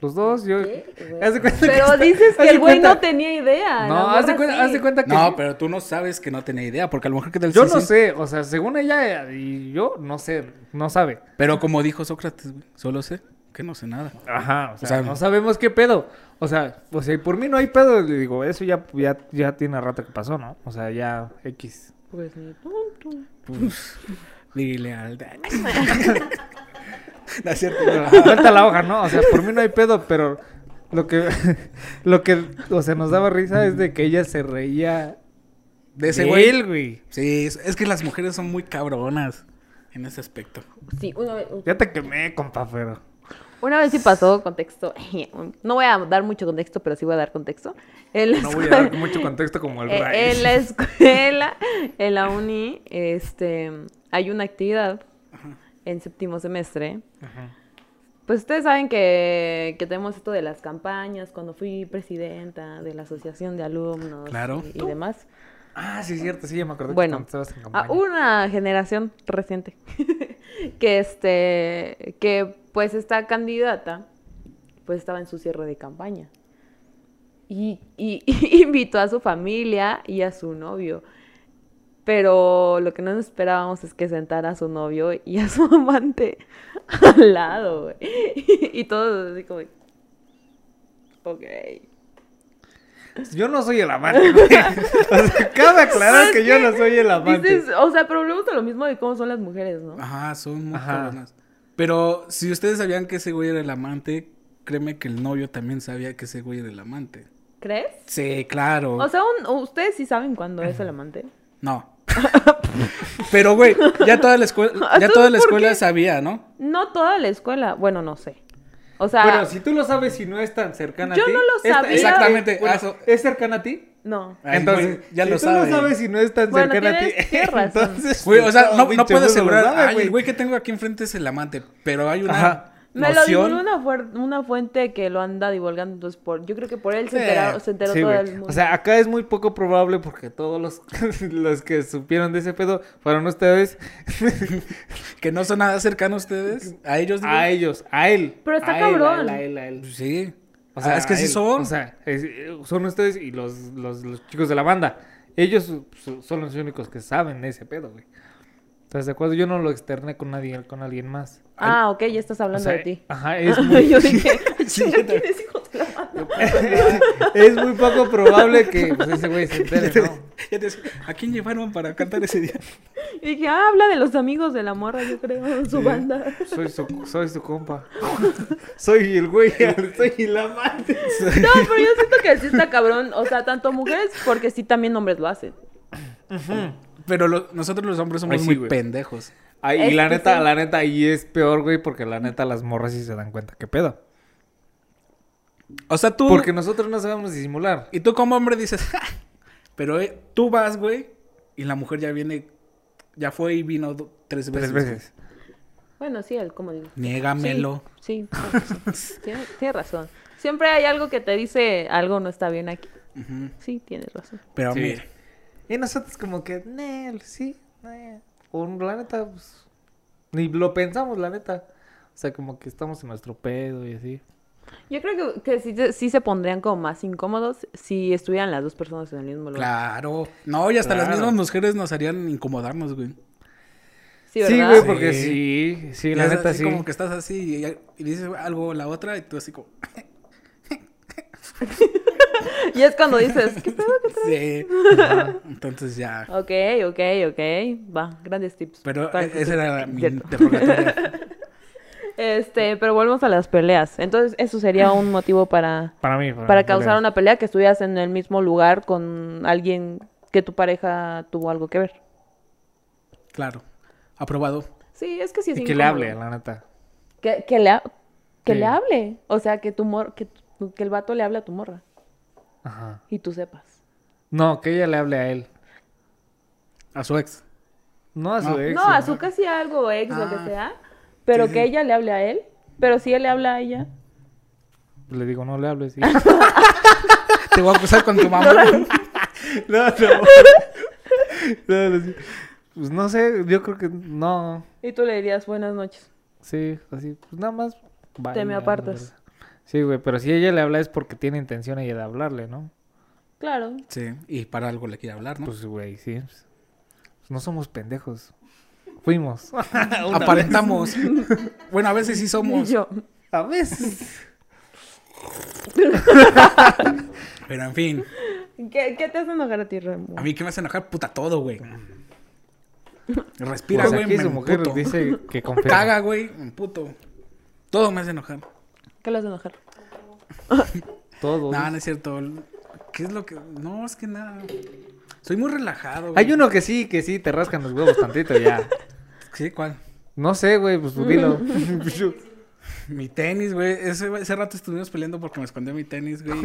Los dos, yo... <laughs> Haz de cuenta que Pero está- dices que el güey cuenta- no tenía idea. No, haz de cuenta, sí. haz de cuenta que... No, pero tú no sabes que no tenía idea, porque a lo mejor que tal Yo sí, no sí. sé, o sea, según ella y yo, no sé, no sabe. Pero como dijo Sócrates, güey, solo sé que no sé nada. Ajá, o sea, O sea, no sabemos qué pedo. O sea, o sea, y por mí no hay pedo, le digo, eso ya, ya, ya tiene rato que pasó, ¿no? O sea, ya X. Pues ni tonto. Pues, <laughs> dile al... <laughs> no es cierto. Suelta la hoja, ¿no? O sea, por mí no hay pedo, pero lo que, <laughs> lo que, o sea, nos daba risa es de que ella se reía De ese güey. güey. Sí, es, es que las mujeres son muy cabronas en ese aspecto. Sí, una vez, Ya te quemé, compa, pero... una vez sí pasó contexto. <laughs> No voy a dar mucho contexto, pero sí voy a dar contexto. En la No voy a dar mucho contexto como el Eh, <laughs> en la escuela, en la uni, este, hay una actividad en séptimo semestre. Ajá. Pues ustedes saben que, que tenemos esto de las campañas, cuando fui presidenta de la asociación de alumnos Claro. y, y demás. Ah, sí, es cierto, sí, ya me acordé que Bueno, cuando estabas en a campaña. una generación reciente <laughs> que este que pues esta candidata pues estaba en su cierre de campaña. Y, y- <laughs> y invitó a su familia y a su novio. Pero lo que no nos esperábamos es que sentara a su novio y a su <laughs> amante al lado güey. <laughs> y, todos así como ok <laughs> Yo no soy el amante, güey. <laughs> O sea, cabe aclarar que yo no soy el amante. Dices, o sea pero volvemos a lo mismo de cómo son las mujeres no Ajá, son muy Ajá. cabronas. Pero si ustedes sabían que ese güey era el amante, créeme que el novio también sabía que ese güey era el amante. crees Sí, claro. O sea, un- ustedes sí saben cuándo es el amante. No. Pero, güey, ya toda la escuela, <laughs> ya ¿Entonces toda la escuela sabía, ¿no? No toda la escuela. Bueno, no sé. O sea, Bueno, si tú lo sabes y no es tan cercana Yo a ti. no lo esta- sabía. Exactamente, Bueno, ah, eso- ¿Es cercana a ti? no. Ay, Entonces, güey, ya si lo tú sabe. lo sabes y no es tan Bueno, cercana a ti. <laughs> Entonces, Güey, o sea, no, no puedo asegurar, sabe, ay, güey. el güey que tengo aquí enfrente es el amante, pero hay una Ajá. Me lo divulgó una, una fuente que lo anda divulgando. Entonces, por, yo creo que por él se, enteraron- se enteró Sí, todo güey. el mundo. O sea, acá es muy poco probable porque todos los, <laughs> los que supieron de ese pedo fueron ustedes. <laughs> Que no son nada cercanos a ustedes, a ellos. digo. A ellos, a él. Pero está a él, cabrón. A él, a él, a él. Sí. O sea, es que sí son. O sea, es- son ustedes y los, los, los chicos de la banda. Ellos so- son los únicos que saben de ese pedo, güey. ¿Estás de acuerdo? Yo no lo externé con nadie, con alguien más. ah, ok, ya estás O hablando sea, de ti. Ajá, <laughs> es muy, yo dije, <laughs> Sí, también. ¿tienes hijos de la <laughs> es muy poco probable que pues, ese güey se entere, ¿no? Ya te decía, ¿A quién llevaron para cantar ese día? Y dije, ah, habla de los amigos de la morra, yo creo, su Sí. banda. Soy su, soy su compa. soy el güey, soy el amante. No, pero yo siento que sí está cabrón. O sea, tanto mujeres, porque sí también hombres lo hacen. Pero lo- nosotros los hombres somos Ay, sí, muy güey. pendejos. Ay, y la neta, sí. la neta, ahí es peor, güey, porque la neta las morras sí se dan cuenta qué pedo. O sea, tú. Porque nosotros no sabemos disimular. Y tú como hombre dices, <laughs> "Ja". pero eh, tú vas, güey, y la mujer ya viene, ya fue y vino do- tres veces. Tres veces. <laughs> Bueno, sí, él, como digo. Niégamelo. Sí, sí, tienes, <laughs> tienes razón. Siempre hay algo que te dice algo no está bien aquí. Sí, tienes razón. Pero Sí. mira, Y nosotros como que, Nel, sí, nel". O la neta, pues, ni lo pensamos, la neta. O sea, como que estamos en nuestro pedo y así. Yo creo que, que sí, sí se pondrían como más incómodos si estuvieran las dos personas en el mismo lugar. claro. No, y hasta las mismas mujeres nos harían incomodarnos, güey. Sí, güey, porque Sí. sí, la neta así sí. como que estás así y, y dices algo la otra y tú así como... <laughs> <laughs> <laughs> Y es cuando dices, ¿qué pedo? Sí. Entonces ya... Ok, ok, ok. Va, grandes tips. Pero para e- futuro. era mi Cierto. interrogatorio. <laughs> Este, pero volvemos a las peleas. Entonces, eso sería un motivo para, Para mí. para mí, causar pelea. una pelea que estuvieras en el mismo lugar con alguien que tu pareja tuvo algo que ver. Claro. Aprobado. Sí, es que sí es Y que le hable, la neta. Que, que le, ha- que Sí. le hable. O sea, que tu mor que, que el vato le hable a tu morra. Ajá. Y tú sepas. No, que ella le hable a él. A su ex. No a su No. ex. no, a su casi algo ex, lo que Ah. sea. Pero Sí, que sí. ella le hable a él. Pero si él le habla a ella. Le digo, no le hables. sí. <laughs> Te voy a acusar con tu mamá. <laughs> no, no. <laughs> No, no, sí. Pues no sé, yo creo que no. Y tú le dirías buenas noches. Sí, así, pues nada más. bye, Te me apartas. Sí, güey, pero si ella le habla es porque tiene intención ella de hablarle, ¿no? Claro. Sí, y para algo le quiere hablar, ¿no? Pues, güey, sí. pues, no somos pendejos. Fuimos. <laughs> Aparentamos. bueno, a veces sí Y somos. yo. A veces. Pero en fin, ¿Qué, qué te hace enojar a ti, Remo? a mí que me hace enojar, puta todo, güey. Respira, Pues güey, aquí me su mujer emputo. dice que <laughs> confirma. Caga, güey, me puto. Todo me hace enojar. ¿Qué le hace enojar? <laughs> Todo. No, no es cierto. ¿Qué es lo que.? No, es que nada. Soy muy relajado. güey. Hay uno que sí, que sí, te rascan los huevos tantito ya. <laughs> Sí, ¿cuál? No sé, güey, pues tú dilo. <laughs> Mi tenis, güey. Ese, ese rato estuvimos peleando porque me escondió mi tenis, güey.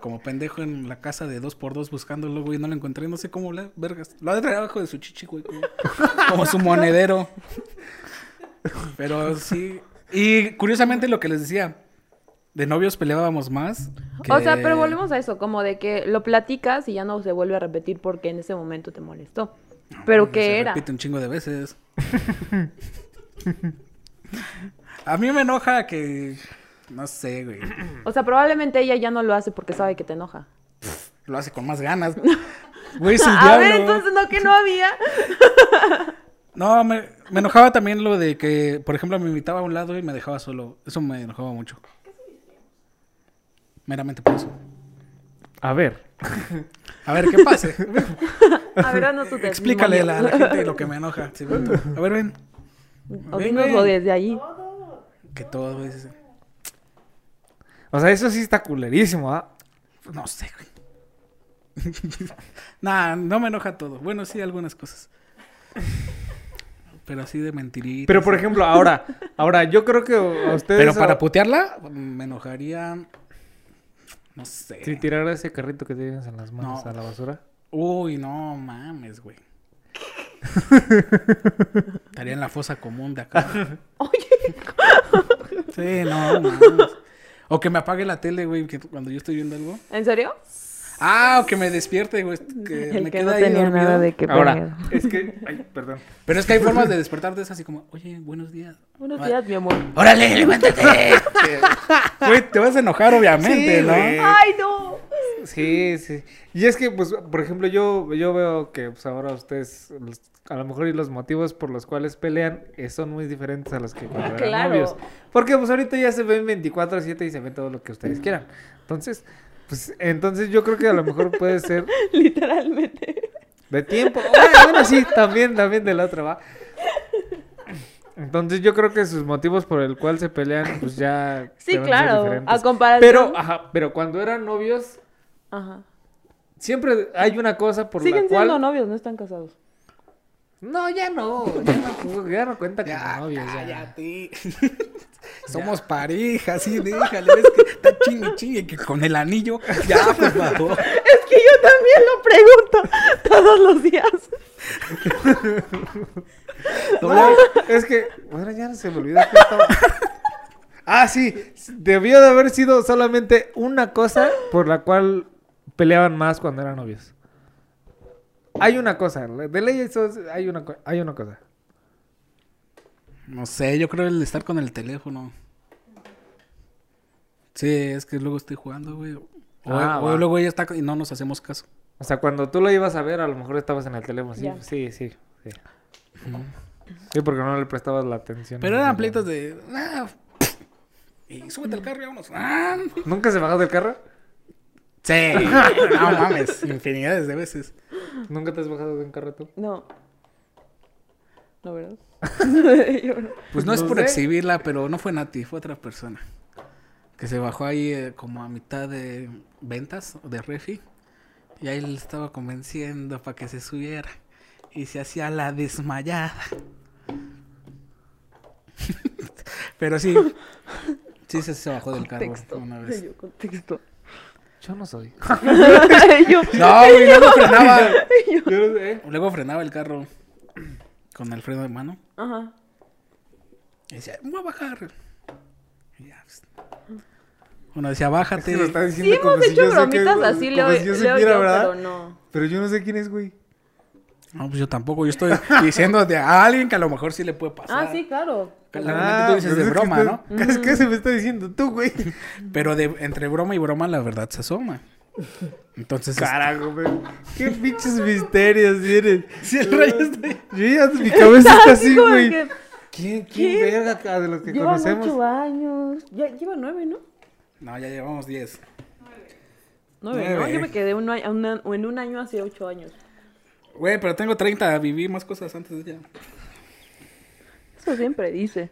como pendejo en la casa de dos por dos buscándolo, güey. No lo encontré. No sé cómo, le, vergas. Lo ha de traer abajo de su chichi, güey. Como, como su monedero. Pero sí. Y curiosamente lo que les decía. De novios peleábamos más. O sea, que- pero volvemos a eso, como de que lo platicas y ya no se vuelve a repetir porque en ese momento te molestó. Pero Se ¿qué era? repite un chingo de veces. A mí me enoja que. No sé, güey. O sea, probablemente ella ya no lo hace porque sabe que te enoja. Lo hace con más ganas. <laughs> Güey, es el a diablo. ver, entonces no que no había. <laughs> No, me, me enojaba también lo de que, por ejemplo, me invitaba a un lado y me dejaba solo. Eso me enojaba mucho. Meramente por eso. A ver. A ver, ¿qué pase? <laughs> A ver, no tu Explícale a la, a la gente lo que me enoja. Sí, a ver, ven. O Ven, desde allí. Que todo es... O sea, eso sí está culerísimo, ¿ah? No sé, güey. <laughs> nah, no me enoja todo. Bueno, sí, algunas cosas. Pero así de mentiritas. Pero por ejemplo, ahora, ahora yo creo que <laughs> a ustedes. Pero para putearla, me enojaría... No sé. Si tirar ese carrito que tienes en las manos No. a la basura. Uy, no mames, güey. Estaría en la fosa común de acá. <laughs> Oye, Sí, no, mames. O que me apague la tele, güey, que cuando yo estoy viendo algo. ¿en serio? Ah, o que me despierte, güey. Que El me que queda no ahí tenía dormido. nada de que Ahora, es que. Ay, perdón. Pero es que hay formas de despertarte es así como, oye, buenos días. Buenos Ah, días, mi amor. ¡Órale, levántate! <laughs> Güey, te vas a enojar, obviamente, Sí, ¿no? güey. ¡Ay, no! Sí, sí. Y es que, pues, por ejemplo, yo, yo veo que pues, ahora ustedes, los- a lo mejor y los motivos por los cuales pelean eh, son muy diferentes a los que cuando eran Claro. novios. Porque, pues, ahorita ya se ven 24-7 y se ven todo lo que ustedes quieran. Entonces, pues, entonces yo creo que a lo mejor puede ser <laughs> Literalmente. de tiempo. Bueno, bueno, sí, también, también de la otra, va. Entonces yo creo que sus motivos por el cual se pelean, pues ya... Sí, claro. A comparación. Pero, ajá, pero cuando eran novios, Ajá. siempre hay una cosa por Siguen la cual... siendo novios, no están casados. No, ya no, ya no, ya no cuenta Ya, novios. ya. cállate. <laughs> Somos pareja, sí, déjale. Ves que está chingue, chingue, que con el anillo. Ya, por favor. Es que yo también lo pregunto todos los días. No, es que, bueno, ya se me olvidó que estaba... Ah, sí, debió de haber sido solamente una cosa por la cual peleaban más cuando eran novios. Hay una cosa, de ley eso es- hay una, co- hay una cosa. No sé, yo creo el estar con el teléfono. Sí, es que luego estoy jugando, güey. O, Ah, o luego ella está y no nos hacemos caso. O sea, cuando tú lo ibas a ver, a lo mejor estabas en el teléfono. Sí, sí, sí. Sí, Sí, porque no le prestabas la atención. Pero eran pleitos de. "Ah, y súbete al carro y vámonos. Ah. ¿Nunca se bajó del carro? Sí, <laughs> no mames, infinidades de veces. ¿Nunca te has bajado de un carro tú? No. ¿No, verdad? <laughs> Yo no. Pues no es por sé. exhibirla, pero no fue Nati, fue otra persona. Que se bajó ahí eh, como a mitad de ventas de refi. Y ahí le estaba convenciendo para que se subiera. Y se hacía la desmayada. <laughs> pero sí. Sí, se, se bajó del carro Contexto. una vez. Yo, contexto. Yo no soy. <laughs> Yo- No, güey, luego frenaba. <laughs> Yo no sé. Luego frenaba el carro con el freno de mano. Ajá. Y decía, voy a bajar. Y ya, pues. Uno decía, Es bájate. que lo está Sí diciendo como hemos si hecho yo bromitas así, como Leo, si yo Leo y supiera, yo, ¿verdad? pero no. Pero yo no sé quién es, güey. No, pues yo tampoco. Yo estoy <laughs> diciendo de a alguien que a lo mejor sí le puede pasar. Ah, sí, claro. Claramente tú dices pues de es que broma, ¿no? <laughs> ¿Qué, qué se me está diciendo tú, güey? <laughs> Pero de, entre broma y broma la verdad se asoma. Entonces, Carajo, güey. Qué pinches misterios tienes. Si el rayo está ahí. Yo ya, mi cabeza está así, güey. que ¿Quién, quién ¿Qué? verga acá de los que Llevan conocemos? ocho años. Ya lleva nueve, ¿no? No, ya llevamos 10. Nueve, ¿no? Nueve. Yo me quedé un año- una- en un año hace ocho años. Güey, pero tengo 30, viví más cosas antes de ella. Eso siempre dice.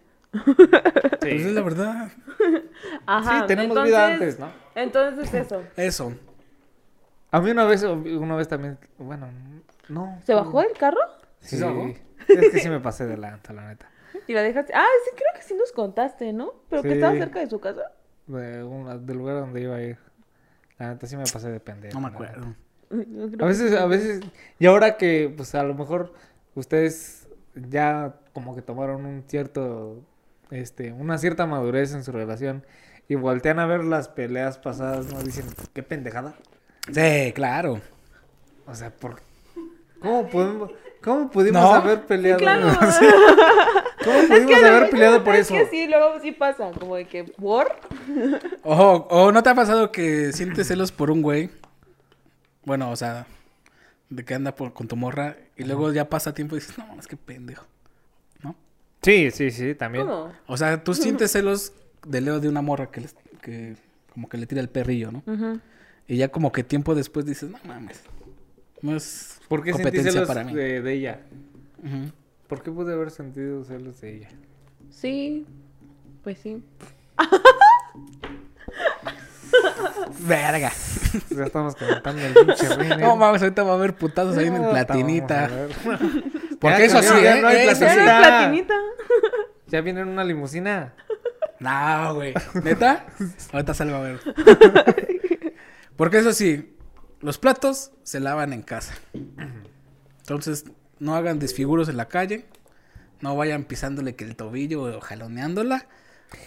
Pues es la verdad. Ajá. Sí, tenemos entonces, vida antes, ¿no? Entonces eso. Eso. A mí una vez, una vez también, bueno, no. ¿Se bajó del carro? Sí, ¿Se bajó? Es que sí me pasé de lanza, la neta. Y la dejaste. Ah, sí, creo que sí nos contaste, ¿no? Pero que Sí. estaba cerca de su casa. De una- del lugar donde iba a ir. La neta sí me pasé de pendejo. No me acuerdo. Neta. <laughs> Yo creo A veces, a veces, y ahora que, pues a lo mejor ustedes ya como que tomaron un cierto, este, una cierta madurez en su relación y voltean a ver las peleas pasadas, ¿no? Dicen, qué pendejada. Sí, claro. O sea, ¿por ¿Cómo podemos, cómo pudimos No. haber peleado? Claro. <laughs> <laughs> ¿Cómo pudimos haber peleado por es eso? que sí, luego sí pasa. Como de que, ¿por? Ojo, o no te ha pasado que sientes celos por un güey. Bueno, o sea, de que anda por- con tu morra y luego ya pasa tiempo y dices, no, es que pendejo. ¿No? Sí, sí, sí, también. ¿Cómo? O sea, tú <laughs> sientes celos de Leo de una morra que, les- que como que le tira el perrillo, ¿no? Y ya como que tiempo después dices, no mames. No es ¿Por qué sentí competencia celos para mí. de, de ella? ¿Por qué pude haber sentido celos de ella? Sí. Pues sí. <laughs> Verga. Ya estamos comentando el pinche ring. No mames, ahorita va a haber putazos ahí en el platinita. Porque Ya eso sí, ¿eh? no hay platinita. Ya viene en una limusina. No, güey. ¿Neta? Ahorita salgo a ver. Porque eso sí, los platos se lavan en casa. Entonces, no hagan desfiguros en la calle. No vayan pisándole que el tobillo o jaloneándola.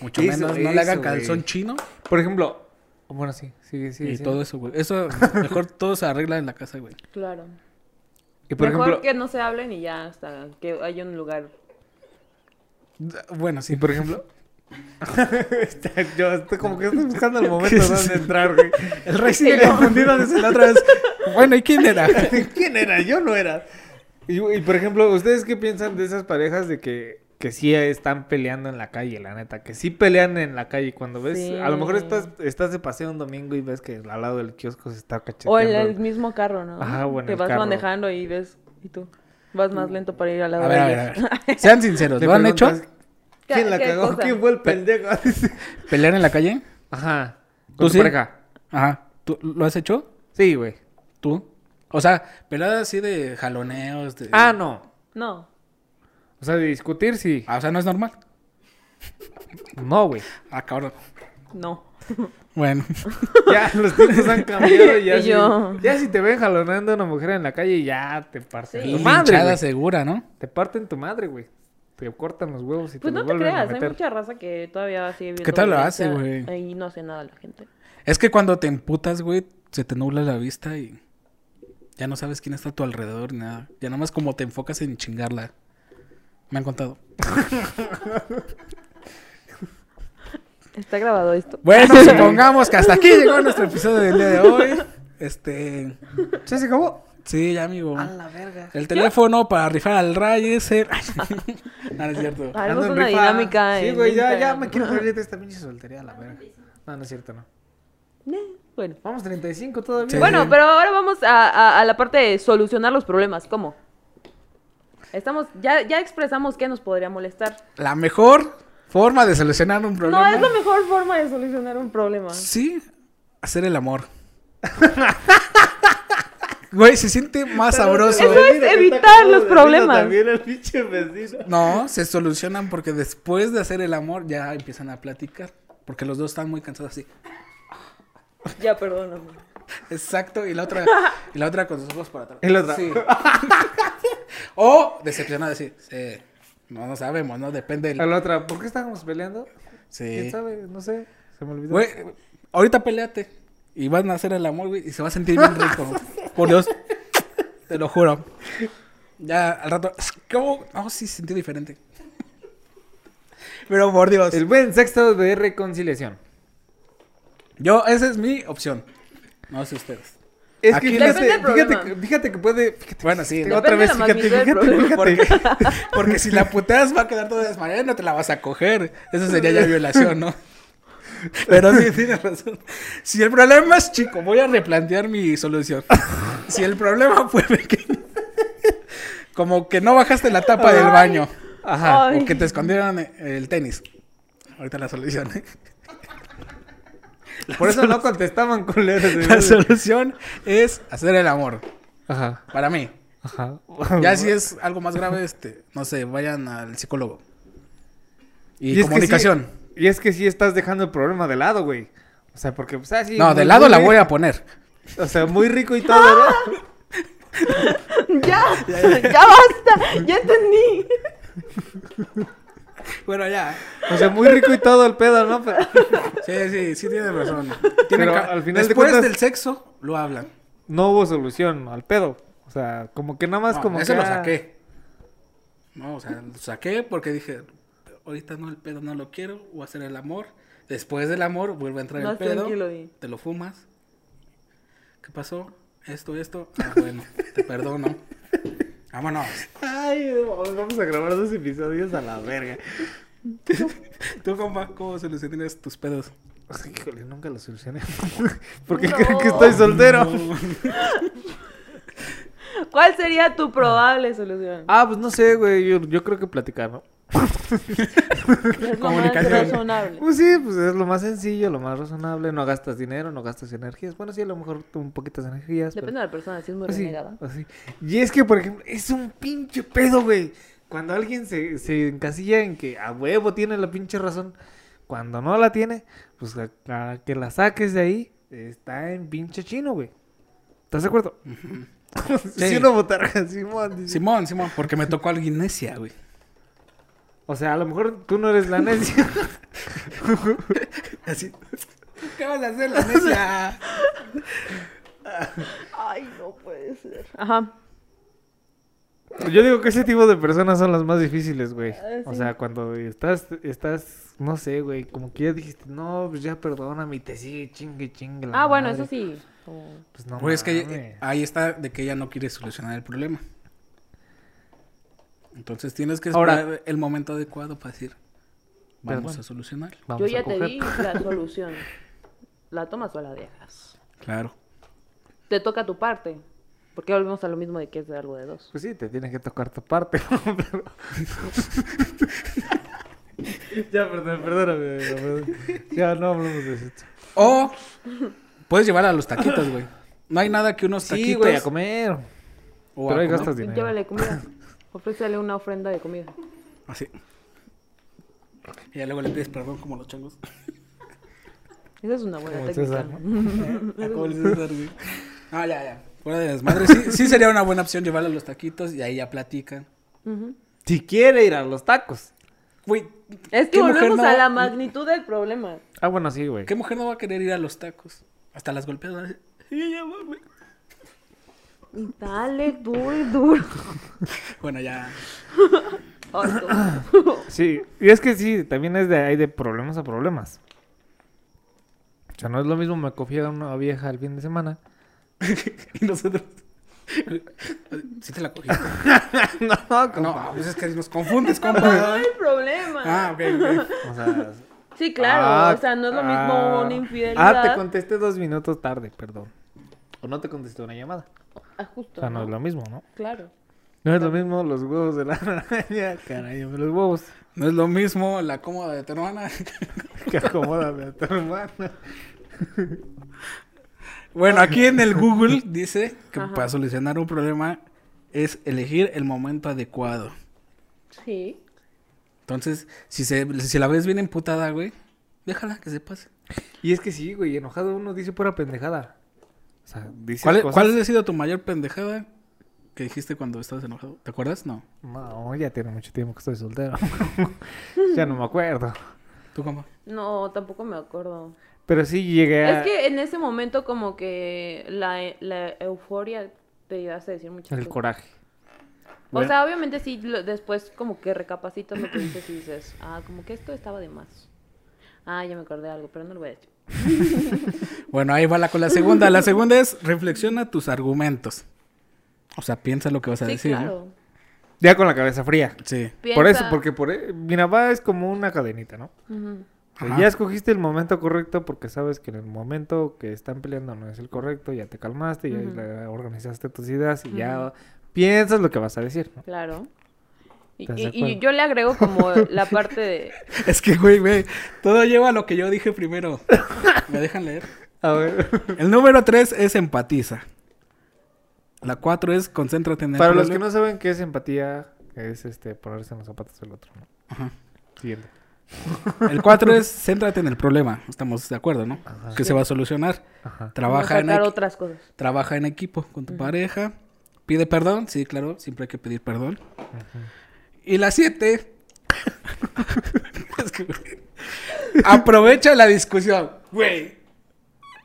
Mucho Eso, menos, no le hagan calzón chino. Por ejemplo, bueno, sí, sigue, sigue. y todo eso, güey. Eso, <laughs> mejor todo se arregla en la casa, güey. Claro. Y por Mejor ejemplo, que no se hablen y ya hasta que haya un lugar. Bueno, sí. por ejemplo. <laughs> Yo estoy como que estoy buscando el <laughs> momento donde entrar, güey. El rey sigue confundido desde la otra vez. Bueno, ¿y quién era? ¿Quién era? Yo no era. Y, y, por ejemplo, ¿ustedes qué piensan de esas parejas de que, que sí están peleando en la calle, la neta? Que sí pelean en la calle. Cuando ves, Sí. a lo mejor estás, estás de paseo un domingo y ves que al lado del kiosco se está O cacheteando. en el mismo carro, ¿no? Ajá, o en Que el vas carro. manejando y ves. Y tú. Vas más lento para ir al lado A ver, de a ver, a ellos. ver. <laughs> Sean sinceros, ¿lo han hecho? ¿Quién la ¿Qué cagó? cosa? ¿Quién fue el pendejo? <laughs> ¿Pelear en la calle? Ajá. ¿Tú ¿Con tu sí? pareja? Ajá. ¿Tú lo has hecho? Sí, güey. ¿Tú? O sea, peleadas así de jaloneos. De... Ah, no. No. O sea, de discutir, sí. Ah, o sea, no es normal. No, güey. Ah, cabrón. No. <laughs> Bueno. <laughs> Ya los tiempos han cambiado y ya, <laughs> Y si, yo. ya si te ven jaloneando a una mujer en la calle, ya te parten Sí. tu madre, güey. segura, ¿no? Te parten tu madre, güey. Te cortan los huevos y Pues te no los te vuelven creas, a hay meter. mucha raza que todavía sigue viendo. ¿Qué tal lo violencia hace, güey? Ahí no hace nada la gente. Es que cuando te emputas, güey, se te nubla la vista y ya no sabes quién está a tu alrededor ni nada. Ya nomás como te enfocas en chingarla. Me han contado. Está grabado esto. Bueno, <laughs> supongamos que hasta aquí llegó nuestro episodio del día de hoy. Este. ¿Ya se acabó? Sí, ya, amigo. la verga. El teléfono para rifar al Ray es el... <laughs> no, no es cierto. Haremos una rifa. dinámica. Sí, güey, ya, ya me quiero salir de <laughs> esta pinche soltería, la verga. No, no es cierto, no. Bueno. Vamos 35 todavía. Sí. Bueno, pero ahora vamos a, a- a la parte de solucionar los problemas. ¿Cómo? Estamos, ya, ya expresamos qué nos podría molestar. La mejor forma de solucionar un problema. No es la mejor forma de solucionar un problema. Sí, hacer el amor. <laughs> Güey, se siente más sabroso. Eso es evitar los problemas. También el pinche vecino. No, se solucionan porque después de hacer el amor ya empiezan a platicar. Porque los dos están muy cansados así. Ya, perdóname. Exacto, y la otra, y la otra con sus ojos para atrás. Y la otra. Sí. o decepcionada decir, sí, no, no sabemos, ¿no? Depende A del... la otra, ¿por qué estábamos peleando? ¿Quién Sí. sabe? No sé. Se me olvidó. Güey, ahorita peleate y van a hacer el amor, güey, y se va a sentir bien rico. Por Dios, te lo juro. Ya al rato. ¿Cómo? No, sí sentí diferente. Pero por Dios. El buen sexto de reconciliación. Yo, esa es mi opción. No sé ustedes. Es Aquí que fíjate, que- fíjate que puede. Fíjate, Bueno, sí. otra vez, de la fíjate, fíjate, problema. fíjate. Porque, <laughs> porque si la puteas va a quedar toda desmayada y no te la vas a coger. Eso sería ya violación, ¿no? Pero sí, tienes razón. Si el problema es chico, voy a replantear mi solución. Si el problema fue pequeño, como que no bajaste la tapa del baño, Ajá. Ay. o que te escondieron el tenis. Ahorita la solución. ¿eh? Por eso no contestaban culeros. La solución es hacer el amor. Ajá. Para mí. Ajá. Ya si es algo más grave, este, no sé, vayan al psicólogo. Y, Y es que comunicación. sí- y es que sí estás dejando el problema de lado, güey. O sea, porque, pues, así. no, de lado la voy a poner. O sea, muy rico y todo, ¿verdad? <laughs> ¡Ya! <laughs> ¡Ya basta! ¡Ya entendí! Bueno, ya. O sea, muy rico y todo el pedo, ¿no? Pero Sí, sí, sí tienes razón. Tienen Pero ca- al final de Después cuentas- del sexo, lo hablan. no hubo solución al pedo. O sea, como que nada más No, como eso que, lo saqué. No, o sea, lo saqué porque dije, ahorita no, el pedo no lo quiero, voy a hacer el amor. Después del amor, vuelve a entrar Más el pedo. Te lo fumas. ¿Qué pasó? Esto, esto. Ah, bueno, te perdono. Vámonos. Ay, vamos a grabar dos episodios a la verga. ¿Tú, compa, cómo solucionas tus pedos? Híjole, nunca lo solucioné. <laughs> Porque No. creo que estoy soltero. ¿Cuál sería tu probable solución? Ah, pues no sé, güey. Yo, yo creo que platicar, ¿no? Es lo más comunicación. razonable. Pues sí, pues es lo más sencillo, lo más razonable. No gastas dinero, no gastas energías. Bueno, sí, a lo mejor un poquitas energías. Depende pero... de la persona, si es muy Pues sí, renegada. pues. Y es que, por ejemplo, es un pinche pedo, güey. Cuando alguien se, se encasilla en que a huevo tiene la pinche razón, cuando no la tiene, pues a, a que la saques de ahí, está en pinche chino, güey. ¿Estás de acuerdo? <laughs> Sí. Sí, una botarga, Simón. dice. Simón, Simón, porque me tocó alguien necia, güey. O sea, a lo mejor tú no eres la necia. <laughs> Así. ¿Qué vas a hacer, la necia? Ay, no puede ser. Ajá. Yo digo que ese tipo de personas son las más difíciles, güey. Ah, O sí. sea, cuando estás, estás, no sé, güey, como que ya dijiste, no, pues ya perdóname y te sigue chingue, chingue. la Ah, bueno, madre". eso sí. Pues no Pues es que ahí está de que ella no quiere solucionar el problema. Entonces tienes que Ahora- esperar el momento adecuado para decir, vamos Perdón. a solucionar. Vamos Yo a ya te coger. di la <laughs> solución. ¿La tomas o la dejas? Claro. Te toca tu parte. Porque volvemos a lo mismo de que es de algo de dos. Pues sí, te tienes que tocar tu parte. <laughs> pero- <laughs> ya, perdón, perdóname. perdón. Ya no hablamos de eso. O puedes llevar a los taquitos, güey. No hay nada que unos Sí, taquitos. güey, a comer. o Pero a ahí comer. gastas dinero. Llévale comida. Ofrécele una ofrenda de comida. Así. Y ya luego le pides perdón como los changos. Esa es una buena Como técnica. César, <laughs> Como el César, güey. Ah, ya, ya. Fuera de desmadre. Sí, sí sería una buena opción llevarle a los taquitos y ahí ya platican. Si quiere ir a los tacos. Güey, Es que ¿qué mujer volvemos no- a la magnitud del problema. Ah, bueno, sí, güey. ¿Qué mujer no va a querer ir a los tacos? Hasta las golpeadas. van a decir, "Sí, ya, mami". Y dale duro y duro. <laughs> Bueno, ya. No. Sí, y es que sí, también es de hay de problemas a problemas. O sea, no es lo mismo me cogí a una vieja el fin de semana. <laughs> Y nosotros. Sí te la cogiste. <laughs> no, No, pues es que nos confundes, No compa. hay problema. Ah, ok, ok. O sea, Sí, claro. ah, o sea, no es lo mismo ah, una infidelidad. Ah, te contesté dos minutos tarde, perdón. O no te contesté una llamada. Ah, justo. O sea, no ¿no? es lo mismo, ¿no? Claro. No es lo mismo los huevos de la <laughs> araña, caray, los huevos No es lo mismo la cómoda de tu hermana. <laughs> que acomódame a tu hermana. Bueno, aquí en el Google dice que Ajá. para solucionar un problema es elegir el momento adecuado. Sí. Entonces, si, se, si la ves bien emputada, güey, déjala que se pase. Y es que sí, güey, enojado uno dice pura pendejada. O sea, dice ¿Cuál, cosas... ¿Cuál ha sido tu mayor pendejada que dijiste cuando estabas enojado? ¿Te acuerdas? No. No, ya tiene mucho tiempo que estoy soltero. <laughs> ya no me acuerdo. ¿Tú cómo? No, tampoco me acuerdo. Pero sí llegué a... Es que en ese momento como que la, la euforia te llevaste a decir muchas El cosas. coraje. O Bueno. sea, obviamente sí, lo- después como que recapacitas lo que dices y dices, ah, como que esto estaba de más. Ah, ya me acordé de algo, pero no lo voy a decir. <laughs> Bueno, ahí va la con la segunda. La segunda es reflexiona tus argumentos. O sea, piensa lo que vas a Sí, decir. ¿no? claro. Ya con la cabeza fría. Sí. Por eso, porque por, e- mira, va es como una cadenita, ¿no? Ujú. O sea, Ajá. ya escogiste el momento correcto porque sabes que en el momento que están peleando no es el correcto, ya te calmaste, ya organizaste tus ideas y ya piensas lo que vas a decir, ¿no? Claro. Y, yo le agrego como la <laughs> parte de... Es que, güey, güey, todo lleva a lo que yo dije primero. ¿Me dejan leer? A ver. El número tres es empatiza. La cuatro es concéntrate en el Para los que no saben qué es empatía, es este ponerse en los zapatos del otro, ¿no? Ajá. Siguiente. El cuatro es céntrate en el problema. Estamos de acuerdo, ¿no? Ajá. Que se va a solucionar. Ajá. Trabaja en, otras cosas. trabaja en equipo con tu pareja. Pide perdón. Sí, claro, siempre hay que pedir perdón. Y la siete... <laughs> es que, güey, aprovecha la discusión, güey.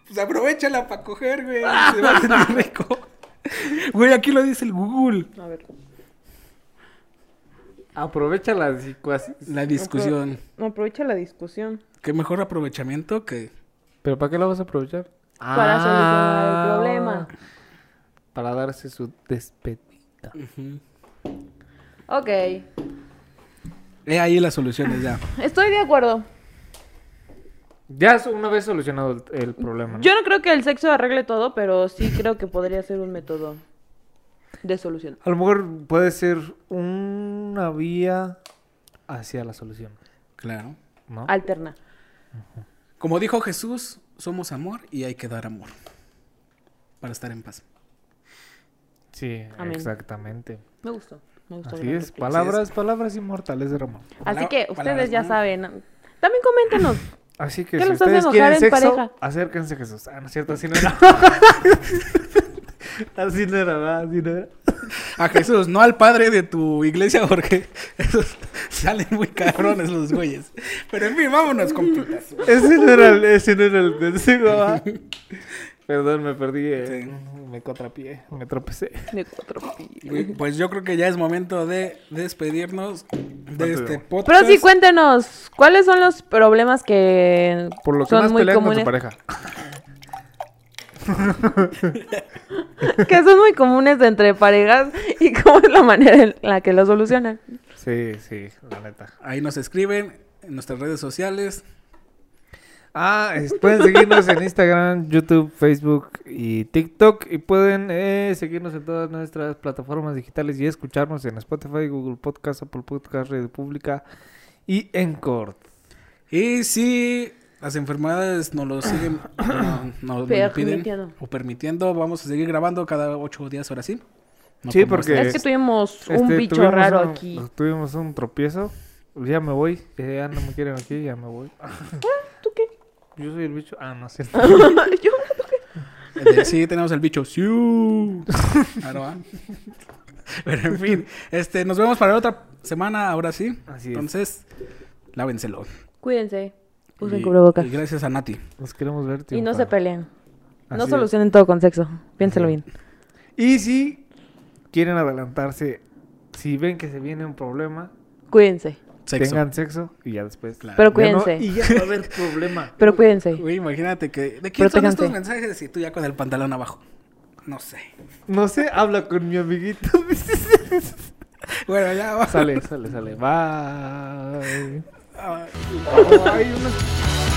Pues aprovechala para coger, güey. Se va a sentir rico. Güey, aquí lo dice el Google. A ver. Aprovecha la. La discusión. Aprovecha la discusión. Qué mejor aprovechamiento que... ¿Pero para qué la vas a aprovechar? Para solucionar el problema. Para darse su despedida. Ok. He ahí las soluciones ya. Estoy de acuerdo. Ya es una vez solucionado el, el problema, ¿no? Yo no creo que el sexo arregle todo, pero sí creo que podría ser un método de solución. A lo mejor puede ser una vía hacia la solución, Claro. ¿no? Alterna. Como dijo Jesús, somos amor y hay que dar amor. Para estar en paz. Sí, Amén. exactamente. Me gustó. Me gustó. Así es, palabras, palabras inmortales de Ramón. Así que palabras, ustedes ya ¿no? saben. También coméntenos. Así que ¿Qué si ustedes quieren en sexo, pareja? acérquense a Jesús. Ah, no es cierto, así no era. <laughs> así no era, ¿verdad? así no era. A Jesús, no al padre de tu iglesia, porque esos salen muy cabrones los güeyes. Pero en fin, vámonos, compitas. <laughs> Ese no era el, ese no era el consejo, ¿verdad? Perdón, me perdí, eh, Sí. me contrapié, me tropecé. Pi- Güey, Pues yo creo que ya es momento de despedirnos de ¿Cuánto este podcast. Pero sí, cuéntenos, ¿cuáles son los problemas que Por lo que son más muy pelean con comunes? tu pareja. <laughs> que son muy comunes entre parejas y cómo es la manera en la que lo solucionan. Sí, sí, la neta. Ahí nos escriben en nuestras redes sociales. Ah, es- pueden seguirnos en Instagram, YouTube, Facebook y TikTok. Y pueden eh, seguirnos en todas nuestras plataformas digitales y escucharnos en Spotify, Google Podcast, Apple Podcast, Radio Pública y Encore. Y si las enfermedades nos lo siguen, <coughs> no, nos lo piden Permitiendo. o permitiendo, vamos a seguir grabando cada ocho días, ahora sí. No Sí, porque- este. Es que tuvimos un Este, bicho tuvimos raro un- aquí. Tuvimos un tropiezo. Ya me voy. eh, Ya no me quieren aquí, ya me voy. ¿Tú qué? Yo soy el bicho. Ah, no es cierto. Yo- sí, tenemos el bicho. ¡Siu! <laughs> Claro, ¿ah? Pero en fin, este, nos vemos para la otra semana, ahora sí. Así es. Entonces, lávenselo. Cuídense. Usen Y- cubrebocas. Y gracias a Nati. Nos queremos ver. Y no se peleen. No es. solucionen todo con sexo. Piénselo bien. Y si quieren adelantarse, si ven que se viene un problema, Cuídense. Sexo. tengan sexo y ya después. Claro. Pero Ya no- cuídense. y ya va a haber <laughs> problema. Pero cuídense. Imagínate que... ¿De quién son estos mensajes y tú ya con el pantalón abajo? No sé. No sé, habla con mi amiguito. <laughs> Bueno, ya va. sale, sale, sale. Bye. Ay, unos-